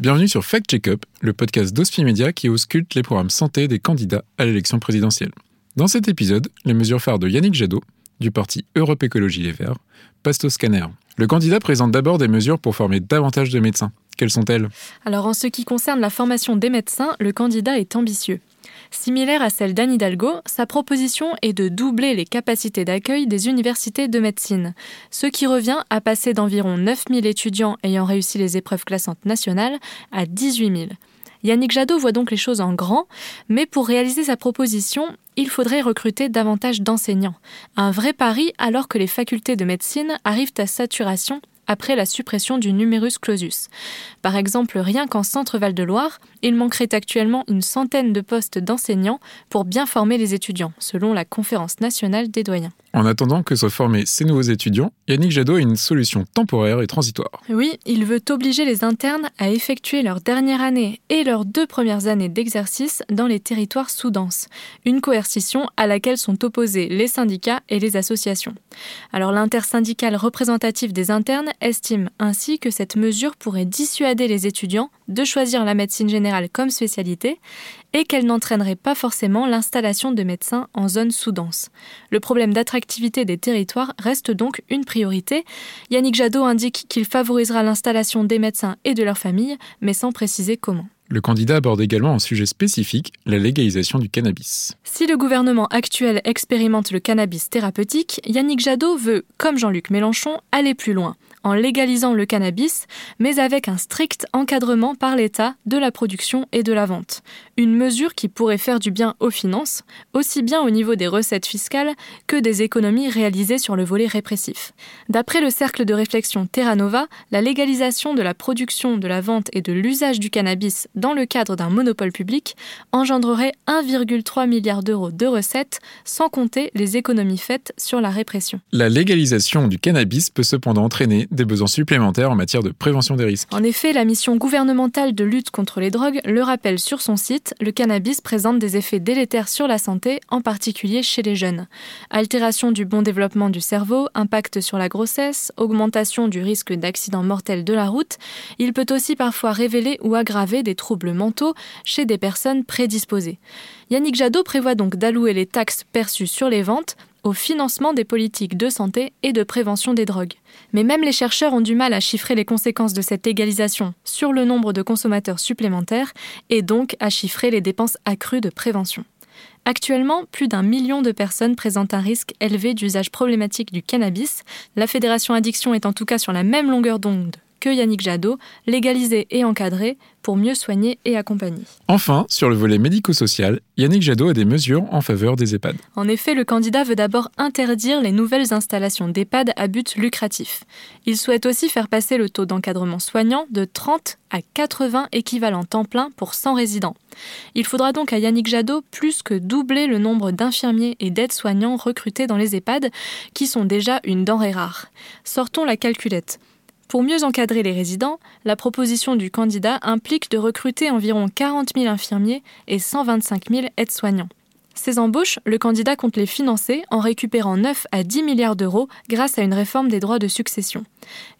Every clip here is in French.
Bienvenue sur Fact Checkup, le podcast d'Ospi Media qui ausculte les programmes santé des candidats à l'élection présidentielle. Dans cet épisode, les mesures phares de Yannick Jadot, du parti Europe Écologie Les Verts, passent au scanner. Le candidat présente d'abord des mesures pour former davantage de médecins. Quelles sont-elles? Alors en ce qui concerne la formation des médecins, le candidat est ambitieux. Similaire à celle d'Anne Hidalgo, sa proposition est de doubler les capacités d'accueil des universités de médecine, ce qui revient à passer d'environ 9000 étudiants ayant réussi les épreuves classantes nationales à 18 000. Yannick Jadot voit donc les choses en grand, mais pour réaliser sa proposition, il faudrait recruter davantage d'enseignants. Un vrai pari alors que les facultés de médecine arrivent à saturation après la suppression du numerus clausus. Par exemple, rien qu'en Centre-Val de Loire, il manquerait actuellement une centaine de postes d'enseignants pour bien former les étudiants, selon la Conférence nationale des doyens. En attendant que soient formés ces nouveaux étudiants, Yannick Jadot a une solution temporaire et transitoire. Oui, il veut obliger les internes à effectuer leur dernière année et leurs deux premières années d'exercice dans les territoires sous-denses. Une coercition à laquelle sont opposés les syndicats et les associations. Alors l'intersyndicale représentative des internes estime ainsi que cette mesure pourrait dissuader les étudiants de choisir la médecine générale comme spécialité et qu'elle n'entraînerait pas forcément l'installation de médecins en zone sous-dense. Le problème d'attractivité des territoires reste donc une priorité. Yannick Jadot indique qu'il favorisera l'installation des médecins et de leurs familles, mais sans préciser comment. Le candidat aborde également un sujet spécifique, la légalisation du cannabis. Si le gouvernement actuel expérimente le cannabis thérapeutique, Yannick Jadot veut, comme Jean-Luc Mélenchon, aller plus loin en légalisant le cannabis, mais avec un strict encadrement par l'État de la production et de la vente. Une mesure qui pourrait faire du bien aux finances, aussi bien au niveau des recettes fiscales que des économies réalisées sur le volet répressif. D'après le cercle de réflexion Terra Nova, la légalisation de la production, de la vente et de l'usage du cannabis dans le cadre d'un monopole public engendrerait 1,3 milliard d'euros de recettes, sans compter les économies faites sur la répression. La légalisation du cannabis peut cependant entraîner des besoins supplémentaires en matière de prévention des risques. En effet, la mission gouvernementale de lutte contre les drogues le rappelle sur son site, le cannabis présente des effets délétères sur la santé, en particulier chez les jeunes. Altération du bon développement du cerveau, impact sur la grossesse, augmentation du risque d'accident mortel de la route, il peut aussi parfois révéler ou aggraver des troubles mentaux chez des personnes prédisposées. Yannick Jadot prévoit donc d'allouer les taxes perçues sur les ventes au financement des politiques de santé et de prévention des drogues. Mais même les chercheurs ont du mal à chiffrer les conséquences de cette égalisation sur le nombre de consommateurs supplémentaires et donc à chiffrer les dépenses accrues de prévention. Actuellement, plus d'un million de personnes présentent un risque élevé d'usage problématique du cannabis. La Fédération Addiction est en tout cas sur la même longueur d'onde que Yannick Jadot, légalisé et encadré pour mieux soigner et accompagner. Enfin, sur le volet médico-social, Yannick Jadot a des mesures en faveur des EHPAD. En effet, le candidat veut d'abord interdire les nouvelles installations d'EHPAD à but lucratif. Il souhaite aussi faire passer le taux d'encadrement soignant de 30 à 80 équivalents temps plein pour 100 résidents. Il faudra donc à Yannick Jadot plus que doubler le nombre d'infirmiers et d'aides-soignants recrutés dans les EHPAD, qui sont déjà une denrée rare. Sortons la calculette. Pour mieux encadrer les résidents, la proposition du candidat implique de recruter environ 40 000 infirmiers et 125 000 aides-soignants. Ces embauches, le candidat compte les financer en récupérant 9 à 10 milliards d'euros grâce à une réforme des droits de succession.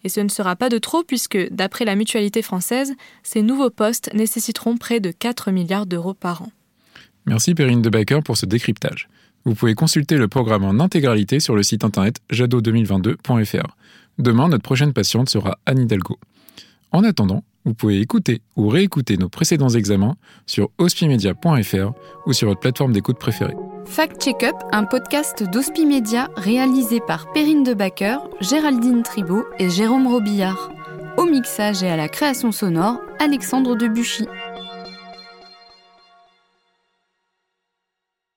Et ce ne sera pas de trop puisque, d'après la mutualité française, ces nouveaux postes nécessiteront près de 4 milliards d'euros par an. Merci Perrine Debacker pour ce décryptage. Vous pouvez consulter le programme en intégralité sur le site internet jado2022.fr. Demain, notre prochaine patiente sera Anne Hidalgo. En attendant, vous pouvez écouter ou réécouter nos précédents examens sur hospimedia.fr ou sur votre plateforme d'écoute préférée. Fact Check Up, un podcast d'Hospimedia réalisé par Perrine Debacker, Géraldine Tribault et Jérôme Robillard. Au mixage et à la création sonore, Alexandre Debuchy.